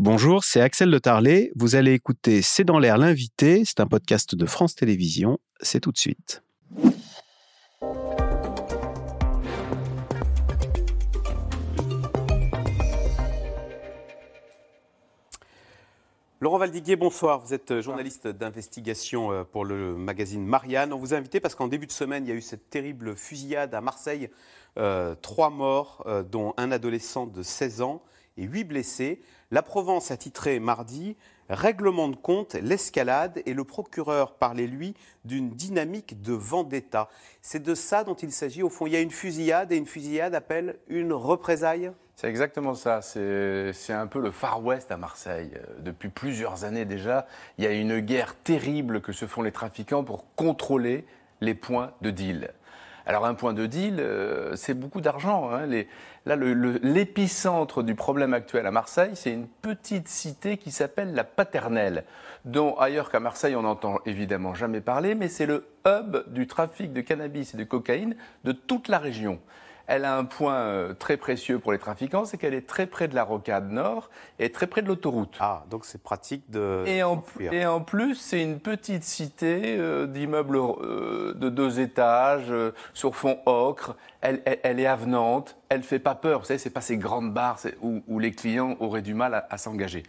Bonjour, c'est Axel de Tarlet. Vous allez écouter C'est dans l'air l'invité. C'est un podcast de France Télévisions. C'est tout de suite. Laurent Valdiguier, bonsoir. Vous êtes journaliste d'investigation euh, pour le magazine Marianne. On vous a invité parce qu'en début de semaine, il y a eu cette terrible fusillade à Marseille. Euh, trois morts, euh, dont un adolescent de 16 ans et huit blessés. La Provence a titré mardi Règlement de compte, l'escalade et le procureur parlait, lui, d'une dynamique de vendetta. C'est de ça dont il s'agit. Au fond, il y a une fusillade et une fusillade appelle une représaille C'est exactement ça. C'est un peu le Far West à Marseille. Depuis plusieurs années déjà, il y a une guerre terrible que se font les trafiquants pour contrôler les points de deal. Alors un point de deal, euh, c'est beaucoup d'argent. Hein. là, l'épicentre du problème actuel à Marseille, c'est une petite cité qui s'appelle la Paternelle, dont ailleurs qu'à Marseille, on n'entend évidemment jamais parler, mais c'est le hub du trafic de cannabis et de cocaïne de toute la région elle a un point euh, très précieux pour les trafiquants, c'est qu'elle est très près de la rocade nord et très près de l'autoroute. Ah, donc c'est pratique de. Et en, et en plus, c'est une petite cité euh, d'immeubles euh, de deux étages, sur fond ocre. Elle, elle, est avenante, elle fait pas peur. Vous savez, c'est pas ces grandes barres où, les clients auraient du mal à s'engager.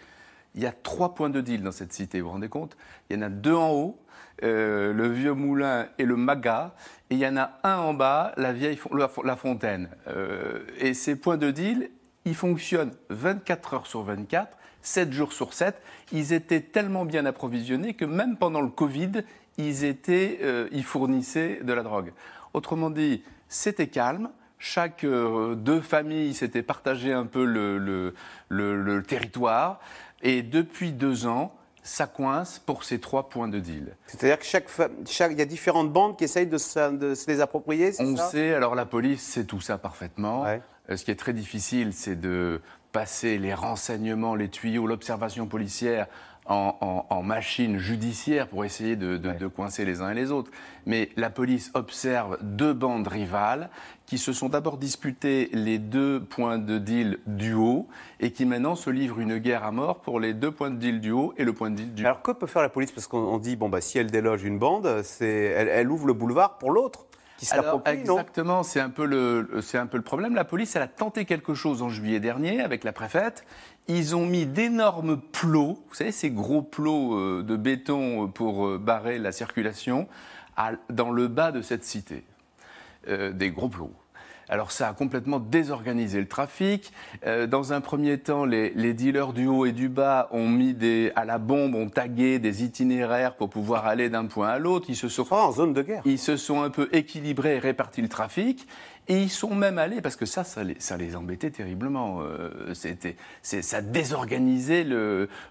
Il y a trois points de deal dans cette cité, vous vous rendez compte? Il y en a deux en haut, euh, le vieux moulin et le maga, et il y en a un en bas, la vieille la fontaine. Euh, et ces points de deal, ils fonctionnent 24 heures sur 24, 7 jours sur 7. Ils étaient tellement bien approvisionnés que même pendant le Covid, ils, étaient, euh, ils fournissaient de la drogue. Autrement dit, c'était calme, chaque deux familles s'étaient partagé un peu le, le, territoire. Et depuis deux ans, ça coince pour ces trois points de deal. C'est-à-dire que chaque, chaque, il y a différentes bandes qui essayent de, se les approprier On sait, alors la police sait tout ça parfaitement. Euh, ce qui est très difficile, c'est de passer les renseignements, les tuyaux, l'observation policière en, machine judiciaire pour essayer de, coincer les uns et les autres. Mais la police observe deux bandes rivales qui se sont d'abord disputées les deux points de deal du haut et qui maintenant se livrent une guerre à mort pour les deux points de deal du haut et le point de deal du Alors que peut faire la police? Parce qu'on dit, bon, bah, si elle déloge une bande, elle, elle ouvre le boulevard pour l'autre. Exactement, c'est un, peu le, c'est un peu le problème. La police, elle a tenté quelque chose en juillet dernier avec la préfète. Ils ont mis d'énormes plots, vous savez, ces gros plots euh, de béton pour euh, barrer la circulation, dans le bas de cette cité. Euh, des gros plots. Alors ça a complètement désorganisé le trafic. Euh, dans un premier temps, les, dealers du haut et du bas ont mis des, à la bombe, ont tagué des itinéraires pour pouvoir aller d'un point à l'autre. Ils se sont oh, en zone de guerre. Ils se sont un peu équilibrés et répartis le trafic. Et ils sont même allés, parce que ça, ça les, embêtait terriblement. Euh, c'était, ça désorganisait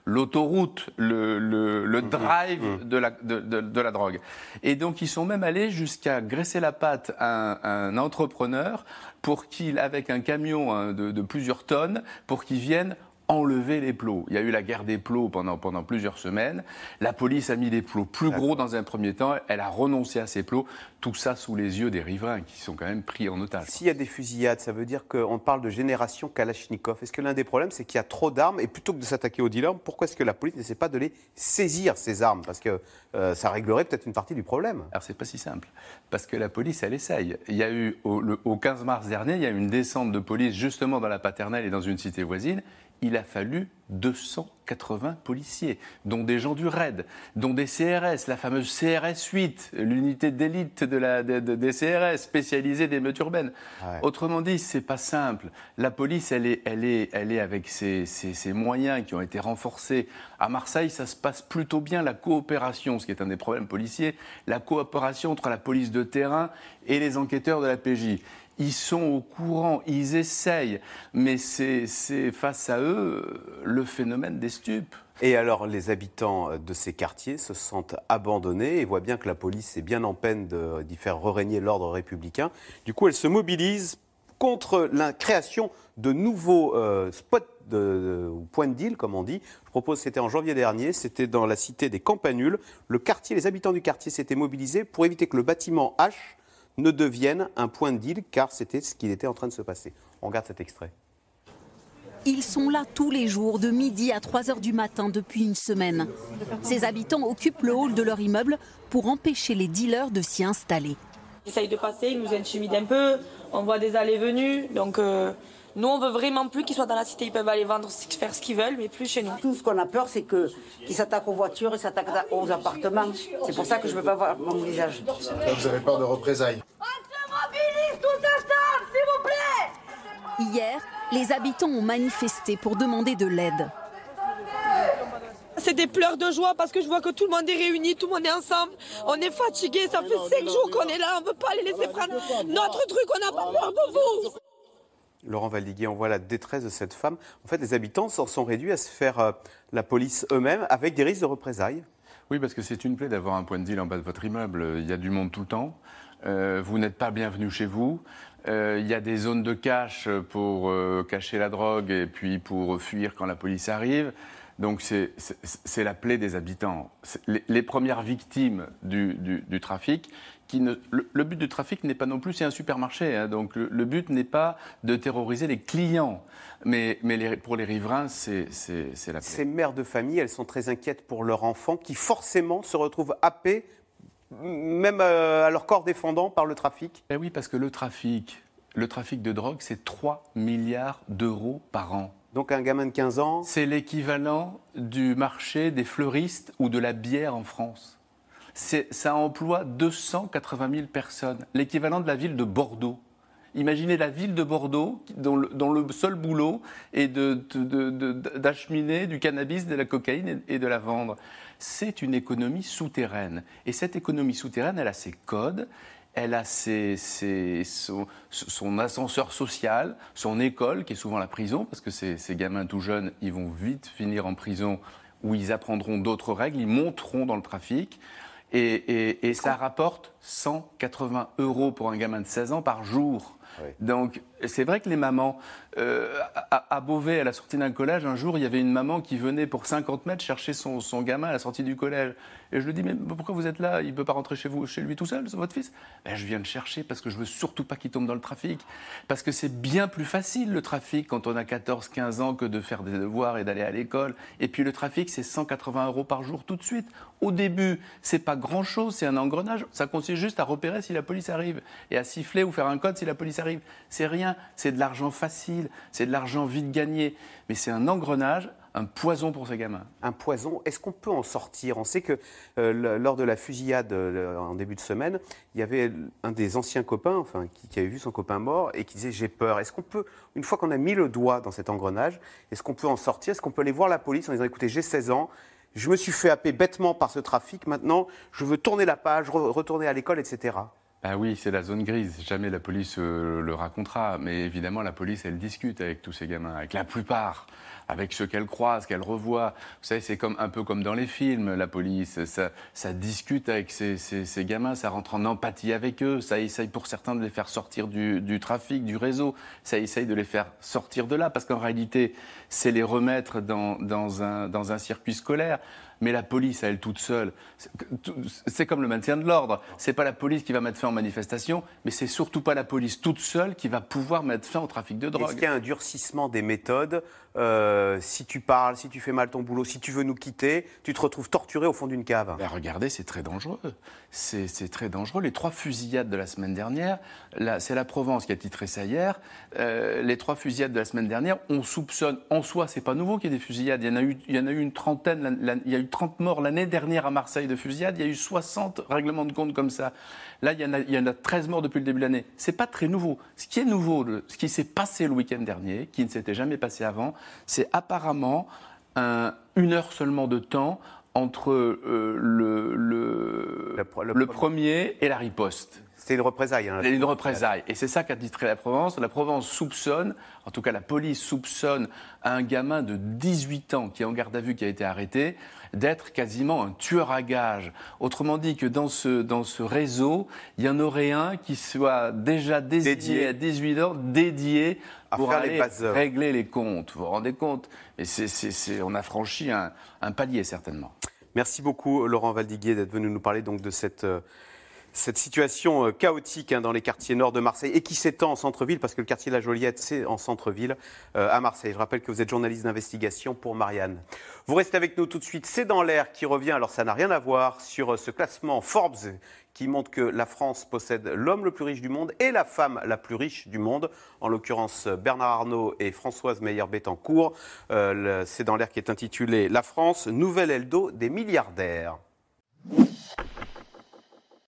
l'autoroute, le, le, mmh, drive mmh. de, la, de, la drogue. Et donc, ils sont même allés jusqu'à graisser la patte à un, entrepreneur pour qu'il, avec un camion hein, de, de plusieurs tonnes, pour qu'il vienne enlever les plots. Il y a eu la guerre des plots pendant, pendant plusieurs semaines. La police a mis des plots plus gros dans un premier temps. Elle a renoncé à ces plots. Tout ça sous les yeux des riverains qui sont quand même pris en otage. S'il y a des fusillades, ça veut dire qu'on parle de génération Kalachnikov. Est-ce que l'un des problèmes, c'est qu'il y a trop d'armes et plutôt que de s'attaquer aux dealers, pourquoi est-ce que la police n'essaie pas de les saisir, ces armes? Parce que euh, ça réglerait peut-être une partie du problème. Alors c'est pas si simple. Parce que la police, elle essaye. Il y a eu, au, au 15 mars dernier, il y a eu une descente de police justement dans la paternelle et dans une cité voisine il a fallu 280 policiers, dont des gens du RAID, dont des CRS, la fameuse CRS 8, l'unité d'élite de la, des CRS spécialisée des meutes urbaines. Autrement dit, c'est pas simple. La police, elle est, elle est, elle est avec ses, moyens qui ont été renforcés. À Marseille, ça se passe plutôt bien, la coopération, ce qui est un des problèmes policiers, la coopération entre la police de terrain et les enquêteurs de la PJ ils sont au courant, ils essayent, mais c'est face à eux le phénomène des stupes. Et alors, les habitants de ces quartiers se sentent abandonnés et voient bien que la police est bien en peine d'y faire régner l'ordre républicain. Du coup, elle se mobilise contre la création de nouveaux euh, spots de, ou points de deal, comme on dit. Je propose, c'était en janvier dernier, c'était dans la cité des Campanules. Le quartier, les habitants du quartier s'étaient mobilisés pour éviter que le bâtiment H ne devienne un point de deal, car c'était ce qu'il était en train de se passer. On regarde cet extrait. Ils sont là tous les jours, de midi à 3 heures du matin depuis une semaine. Ces habitants occupent le hall de leur immeuble pour empêcher les dealers de s'y installer. Ils essayent de passer, ils nous intimident un peu, on voit des allées-venues, donc euh, nous, on veut vraiment plus qu'ils soient dans la cité. Ils peuvent aller vendre, faire ce qu'ils veulent, mais plus chez nous. Tout ce qu'on a peur, c'est qu'ils s'attaquent aux voitures, ils s'attaquent aux appartements. C'est pour ça que je ne veux pas voir mon visage. vous avez peur de représailles On se mobilise ensemble, s'il vous plaît Hier, les habitants ont manifesté pour demander de l'aide. C'est des pleurs de joie parce que je vois que tout le monde est réuni, tout le monde est ensemble. On est fatigué, ça fait cinq jours qu'on est là, on ne veut pas les laisser prendre notre truc, on n'a pas peur de vous. Laurent Valdiguier, on voit la détresse de cette femme. En fait, les habitants s'en sont réduits à se faire euh, la police eux-mêmes avec des risques de représailles. Oui, parce que c'est une plaie d'avoir un point de deal en bas de votre immeuble. Il y a du monde tout le temps. Euh, vous n'êtes pas bienvenu chez vous. Euh, il y a des zones de cache pour cacher la drogue et puis pour fuir quand la police arrive. Donc c'est la plaie des habitants. Les, premières victimes du trafic, le, but du trafic n'est pas non plus, c'est un supermarché, hein, donc le, but n'est pas de terroriser les clients, mais, pour les riverains, c'est la Ces mères de famille, elles sont très inquiètes pour leurs enfants qui forcément se retrouvent happés, même euh, à leur corps défendant, par le trafic. Eh oui, parce que le trafic, le trafic de drogue, c'est 3 milliards d'euros par an. Donc un gamin de 15 ans C'est l'équivalent du marché des fleuristes ou de la bière en France ça emploie 280 000 personnes, l'équivalent de la ville de Bordeaux. Imaginez la ville de Bordeaux dont le, seul boulot est d'acheminer du cannabis, de la cocaïne et de la vendre. C'est une économie souterraine. Et cette économie souterraine, elle a ses codes, elle a son, ascenseur social, son école, qui est souvent la prison, parce que ces gamins tout jeunes, ils vont vite finir en prison où ils apprendront d'autres règles, ils monteront dans le trafic. Et, ça rapporte 180 euros pour un gamin de 16 ans par jour. Donc, c'est vrai que les mamans, euh, à, Beauvais, à la sortie d'un collège, un jour, il y avait une maman qui venait pour 50 mètres chercher son, gamin à la sortie du collège. Et je lui dis, mais pourquoi vous êtes là? Il ne peut pas rentrer chez, vous, chez lui tout seul, votre fils? Ben, Je viens le chercher parce que je veux surtout pas qu'il tombe dans le trafic. Parce que c'est bien plus facile le trafic quand on a 14, 15 ans que de faire des devoirs et d'aller à l'école. Et puis le trafic, c'est 180 euros par jour tout de suite. Au début, c'est pas grand-chose, c'est un engrenage. Ça consiste juste à repérer si la police arrive et à siffler ou faire un code si la police arrive. C'est rien, c'est de l'argent facile, c'est de l'argent vite gagné. Mais c'est un engrenage un poison pour ces gamins. Un poison. Est-ce qu'on peut en sortir? On sait que euh, lors de la fusillade euh, en début de semaine, il y avait un des anciens copains, enfin, qui, avait vu son copain mort et qui disait j'ai peur. Est-ce qu'on peut, une fois qu'on a mis le doigt dans cet engrenage, est-ce qu'on peut en sortir? Est-ce qu'on peut aller voir la police en disant écoutez, j'ai 16 ans, je me suis fait happer bêtement par ce trafic, maintenant je veux tourner la page, retourner à l'école, etc. Ah oui, c'est la zone grise. Jamais la police euh, le racontera. Mais évidemment, la police, elle discute avec tous ces gamins, avec la plupart avec ceux qu'elle croise, qu'elle revoit. Vous savez, c'est comme, un peu comme dans les films, la police. Ça, ça discute avec ces, ces, gamins, ça rentre en empathie avec eux, ça essaye pour certains de les faire sortir du, du trafic, du réseau, ça essaye de les faire sortir de là, parce qu'en réalité, c'est les remettre dans, dans, un, dans un circuit scolaire. Mais la police, à elle toute seule, c'est comme le maintien de l'ordre. C'est pas la police qui va mettre fin aux manifestations, mais c'est surtout pas la police toute seule qui va pouvoir mettre fin au trafic de drogue. Est-ce qu'il y a un durcissement des méthodes euh, si tu parles, si tu fais mal ton boulot, si tu veux nous quitter, tu te retrouves torturé au fond d'une cave. Ben, regardez, c'est très dangereux. C'est très dangereux. Les trois fusillades de la semaine dernière, c'est la Provence qui a titré ça hier. Euh, les trois fusillades de la semaine dernière, on soupçonne, en soi, c'est pas nouveau qu'il y ait des fusillades. Il y en a eu, une trentaine, il y a eu 30 morts l'année dernière à Marseille de fusillades, il y a eu 60 règlements de compte comme ça. Là, il y en a, il y en a 13 morts depuis le début de l'année. C'est pas très nouveau. Ce qui est nouveau, ce qui s'est passé le week-end dernier, qui ne s'était jamais passé avant, c'est apparemment une heure seulement de temps entre euh, le, le, premier et la riposte. C'est une représaille. Hein, une représaille. Et c'est ça qu'a dit la Provence. La Provence soupçonne, en tout cas la police soupçonne un gamin de 18 ans qui est en garde à vue, qui a été arrêté, d'être quasiment un tueur à gages. Autrement dit que dans ce, dans ce réseau, il y en aurait un qui soit déjà dédié, à 18 ans, dédié pour aller régler les comptes. Vous vous rendez compte? Et On a franchi un, palier certainement. Merci beaucoup Laurent Valdiguier d'être venu nous parler de cette... Euh, cette situation euh, chaotique hein, dans les quartiers nord de Marseille et qui s'étend en centre-ville, parce que le quartier de la Joliette, c'est en centre-ville, euh, à Marseille. Je rappelle que vous êtes journaliste d'investigation pour Marianne. Vous restez avec nous tout de suite. C'est dans l'air qui revient, alors ça n'a rien à voir, sur euh, ce classement Forbes qui montre que la France possède l'homme le plus riche du monde et la femme la plus riche du monde, en l'occurrence Bernard Arnault et Françoise Meyer-Bettencourt. c'est dans l'air qui est intitulé La France, nouvelle Eldo des milliardaires.